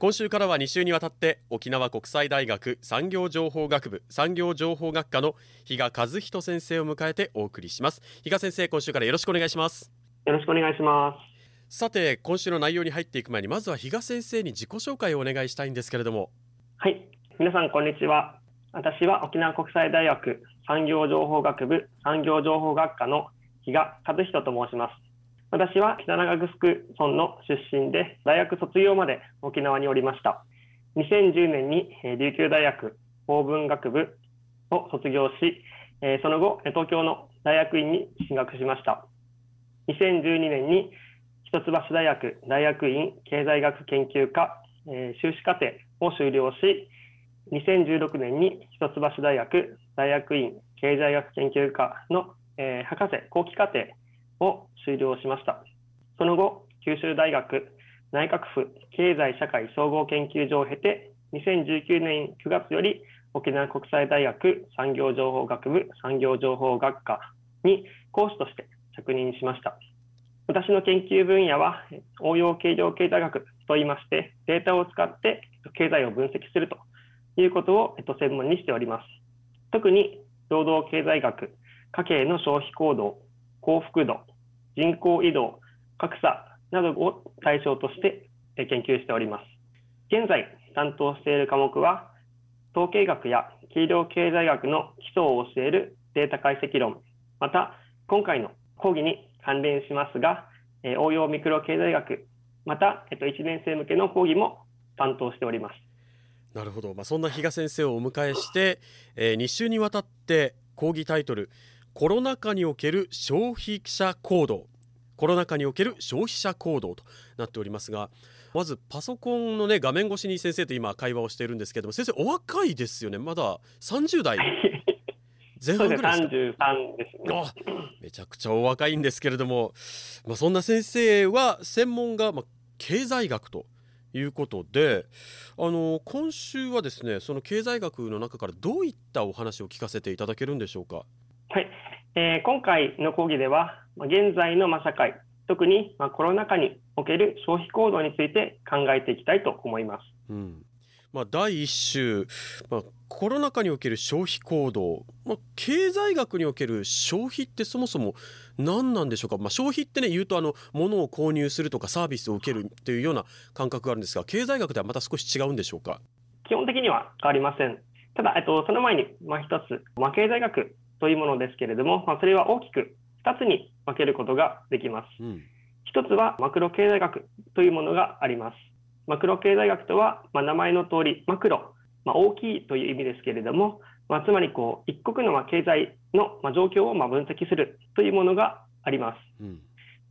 今週からは2週にわたって沖縄国際大学産業情報学部産業情報学科の比嘉和人先生を迎えてお送りします。比嘉先生今週からよろしくお願いします。よろしくお願いします。さて今週の内容に入っていく前にまずは比嘉先生に自己紹介をお願いしたいんですけれども。はい。皆さんこんにちは。私は沖縄国際大学産業情報学部産業情報学科の比嘉和人と申します私は北長城村の出身で、大学卒業まで沖縄におりました。2010年に琉球大学法文学部を卒業し、その後、東京の大学院に進学しました。2012年に一橋大学大学院経済学研究科修士課程を修了し、2016年に一橋大学大学院経済学研究科の博士後期課程を修了しました。その後、九州大学内閣府経済社会総合研究所を経て、2019年9月より沖縄国際大学産業情報学部産業情報学科に講師として着任しました。私の研究分野は応用計量経済学といいまして、データを使って経済を分析するということを専門にしております。特に労働経済学、家計の消費行動、幸福度、人口移動、格差などを対象として研究しております。現在担当している科目は、統計学や企業経済学の基礎を教えるデータ解析論、また今回の講義に関連しますが、応用ミクロ経済学、また、えっと、1年生向けの講義も担当しております。なるほど、まあ、そんな比嘉先生をお迎えして、えー、2週にわたって講義タイトルコロナ禍における消費者行動。コロナ禍における消費者行動となっておりますがまずパソコンのね画面越しに先生と今会話をしているんですけども先生お若いですよね。まだ30代。前半ぐらいですか？ですね。あめちゃくちゃお若いんですけれども、まあ、そんな先生は専門が、まあ、経済学ということであの今週はですねその経済学の中からどういったお話を聞かせていただけるんでしょうか？はい、えー、今回の講義では、現在の社会、特にコロナ禍における消費行動について考えていきたいと思います。うん。まあ、第1週、まあ、コロナ禍における消費行動、まあ、経済学における消費ってそもそも何なんでしょうか、まあ、消費ってね言うとあの物を購入するとかサービスを受けるというような感覚があるんですが経済学ではまた少し違うんでしょうか？基本的には変わりません。ただ、えっと、その前に、まあ、一つ、まあ、経済学というものですけれども、まあ、それは大きく2つに分けることができます。うん、1つはマクロ経済学というものがあります。マクロ経済学とは、まあ、名前の通り、マクロ、まあ、大きいという意味ですけれども、まあ、つまりこう一国のまあ経済のまあ状況をまあ分析するというものがあります。うん、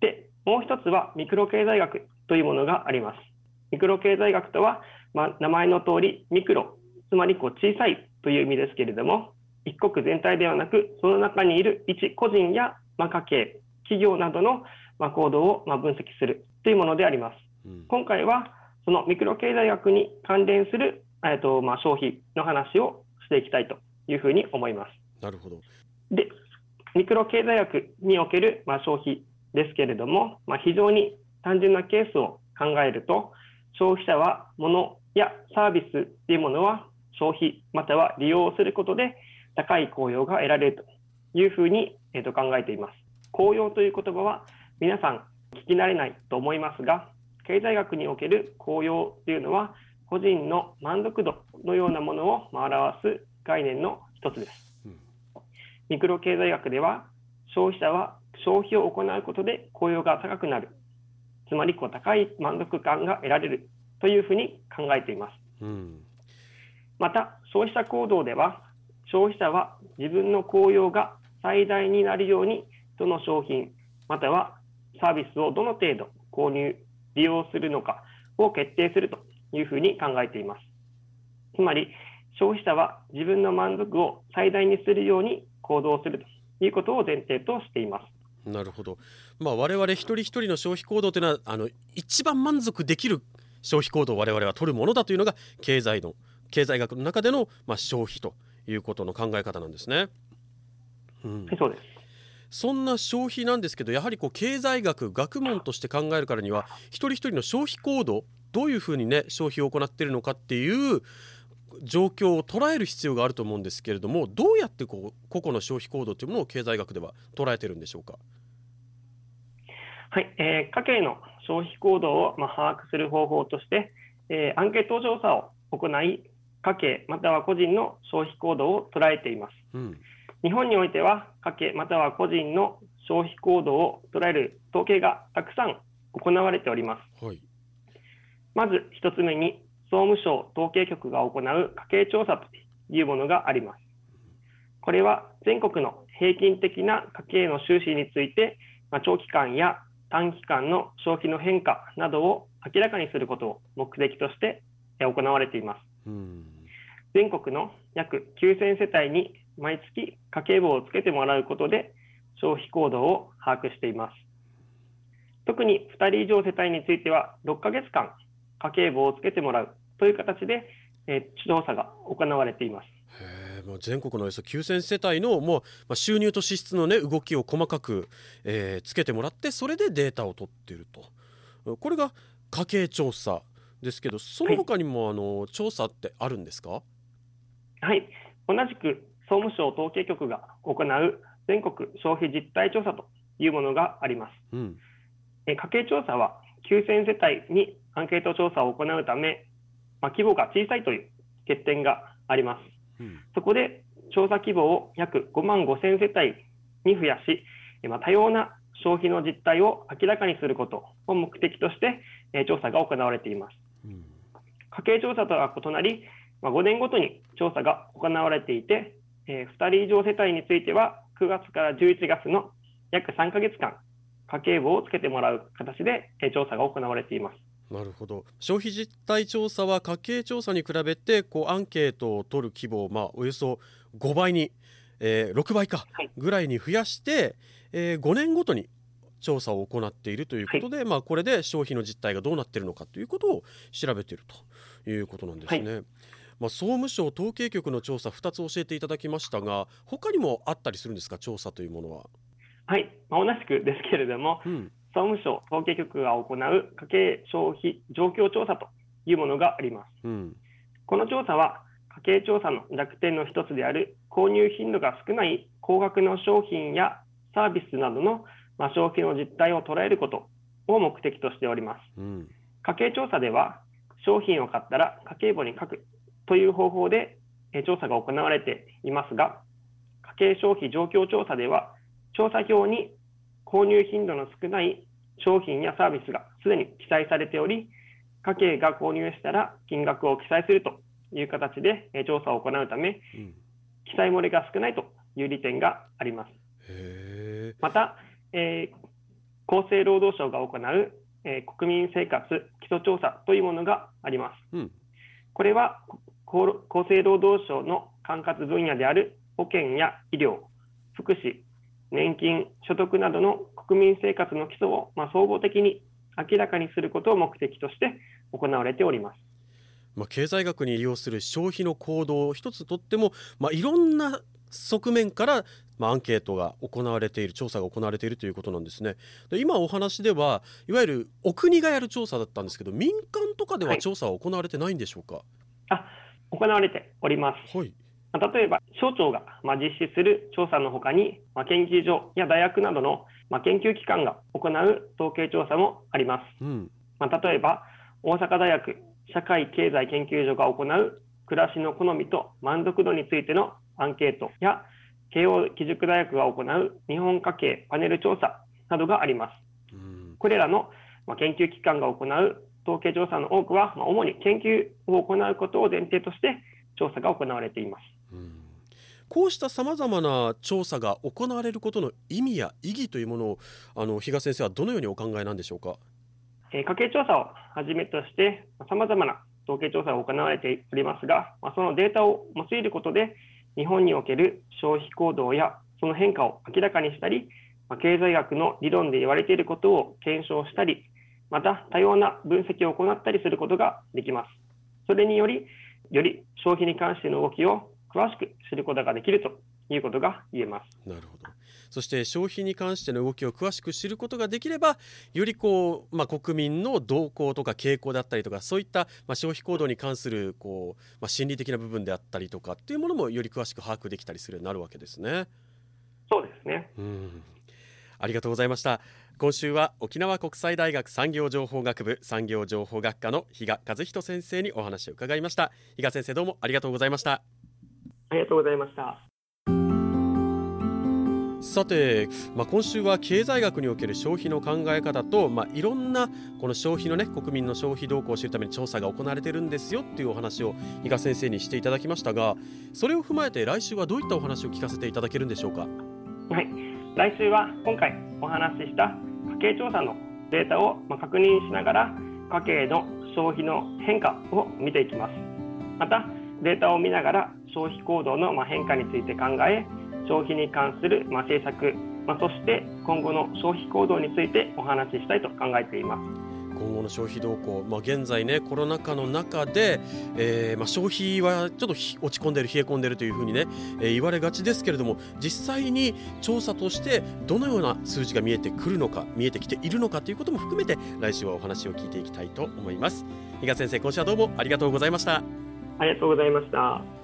で、もう一つはミクロ経済学というものがあります。ミクロ経済学とは、まあ、名前の通りミクロ、つまりこう小さいという意味ですけれども、一国全体ではなく、その中にいる一個人や、まあ、家計、企業などの、まあ、行動を、まあ、分析するというものであります。うん、今回は、そのミクロ経済学に関連する、えーとまあ、消費の話をしていきたいというふうに思います。なるほど。で、ミクロ経済学における、まあ、消費ですけれども、まあ、非常に単純なケースを考えると、消費者は物やサービスというものは消費または利用することで高い効用が得られるというふうに、えー、と考えています。効用という言葉は皆さん聞き慣れないと思いますが、経済学における効用というのは個人の満足度のようなものを表す概念の一つです。ミクロ経済学では消費者は消費を行うことで雇用が高くなるつまりこう高い満足感が得られるというふうに考えています、うん、また消費者行動では消費者は自分の効用が最大になるようにどの商品またはサービスをどの程度購入利用するのかを決定するというふうに考えています。つまり消費者は自分の満足を最大にするように行動するということを前提としています。なるほど、まあ、我々一人一人の消費行動というのはあの一番満足できる消費行動を我々は取るものだというのが経済の経済学の中での、まあ、消費と。いうことの考え方なんですね。うん、そうですそんな消費なんですけどやはりこう経済学学問として考えるからには一人一人の消費行動どういうふうにね消費を行っているのかっていう状況を捉える必要があると思うんですけれどもどうやってこう個々の消費行動というものを経済学では捉えてるんでしょうか？はい、えー、家計の消費行動を、まあ、把握する方法として、えー、アンケート調査を行い家計または個人の消費行動を捉えています、うん、日本においては家計または個人の消費行動を捉える統計がたくさん行われております、はい、まず1つ目に総務省統計局が行う家計調査というものがあります。これは全国の平均的な家計の収支について、まあ、長期間や短期間の消費の変化などを明らかにすることを目的として行われています。全国の約9000世帯に毎月家計簿をつけてもらうことで消費行動を把握しています。特に2人以上世帯については6ヶ月間家計簿をつけてもらうという形で、えー、調査が行われています。もう全国のおよそ9000世帯のもう、まあ、収入と支出の、ね、動きを細かく、えー、つけてもらってそれでデータを取っているとこれが家計調査ですけどその他にも、はい、あの調査ってあるんですか？はい。同じく総務省統計局が行う全国消費実態調査というものがあります、うん、え家計調査は9000世帯にアンケート調査を行うため、まあ、規模が小さいという欠点があります。うん、そこで調査規模を約5万5000世帯に増やし、まあ、多様な消費の実態を明らかにすることを目的として、えー、調査が行われています。うん、家計調査とは異なり、まあ、5年ごとに調査が行われていて、えー、2人以上世帯については9月から11月の約3ヶ月間家計簿をつけてもらう形で、えー、調査が行われています。なるほど消費実態調査は家計調査に比べてこうアンケートを取る規模を、まあ、およそ5倍に、えー、6倍かぐらいに増やして、はい、えー、5年ごとに調査を行っているということで、はい、まあ、これで消費の実態がどうなっているのかということを調べているということなんですね。はい、まあ、総務省統計局の調査2つ教えていただきましたが他にもあったりするんですか？調査というものは。はい、まあ、同じくですけれども、うん、総務省統計局が行う家計消費状況調査というものがあります。うん、この調査は家計調査の弱点の一つである購入頻度が少ない高額の商品やサービスなどの、まあ、消費の実態を捉えることを目的としております。うん、家計調査では商品を買ったら家計簿に書くという方法で調査が行われていますが、家計消費状況調査では調査表に購入頻度の少ない商品やサービスがすでに記載されており、家計が購入したら金額を記載するという形で調査を行うため、うん、記載漏れが少ないという利点があります。また、えー、厚生労働省が行う、えー、国民生活基礎調査というものがあります。うん、これは厚生労働省の管轄分野である保険や医療、福祉、年金、所得などの国民生活の基礎を、まあ、総合的に明らかにすることを目的として行われております。まあ、経済学に利用する消費の行動を一つとっても、まあ、いろんな側面から、まあ、アンケートが行われている調査が行われているということなんですね。で今お話ではいわゆるお国がやる調査だったんですけど民間とかでは調査は行われてないんでしょうか、はい、あ行われております。はい例えば、省庁が実施する調査のほかに、研究所や大学などの研究機関が行う統計調査もあります。うん、例えば、大阪大学社会経済研究所が行う暮らしの好みと満足度についてのアンケートや、慶応義塾大学が行う日本家計パネル調査などがあります。これらの研究機関が行う統計調査の多くは、主に研究を行うことを前提として調査が行われています。こうしたさまざまな調査が行われることの意味や意義というものをあの比嘉先生はどのようにお考えなんでしょうか？えー、家計調査をはじめとしてさまざまな統計調査が行われておりますが、まあ、そのデータを用いることで日本における消費行動やその変化を明らかにしたり、まあ、経済学の理論で言われていることを検証したり、また多様な分析を行ったりすることができます。それにより、より消費に関しての動きを詳しく知ることができるということが言えます。なるほど。そして消費に関しての動きを詳しく知ることができればよりこう、まあ、国民の動向とか傾向だったりとかそういった、まあ、消費行動に関するこう、まあ、心理的な部分であったりとかっていうものもより詳しく把握できたりするようになるわけですね。そうですね、うんありがとうございました今週は沖縄国際大学産業情報学部産業情報学科の比嘉和人先生にお話を伺いました。比嘉先生どうもありがとうございました。ありがとうございました。さて、まあ、今週は経済学における消費の考え方と、まあ、いろんなこの消費のね国民の消費動向を知るために調査が行われてるんですよっていうお話を比嘉先生にしていただきましたがそれを踏まえて来週はどういったお話を聞かせていただけるんでしょうか？はい来週は今回お話しした家計調査のデータを確認しながら家計の消費の変化を見ていきます。またデータを見ながら消費行動の変化について考え消費に関する政策そして今後の消費行動についてお話ししたいと考えています。今後の消費動向、まあ、現在ねコロナ禍の中で、えーまあ、消費はちょっと落ち込んでる冷え込んでるというふうにね、えー、言われがちですけれども実際に調査としてどのような数字が見えてくるのか見えてきているのかということも含めて来週はお話を聞いていきたいと思います。比嘉先生今週はどうもありがとうございました。ありがとうございました。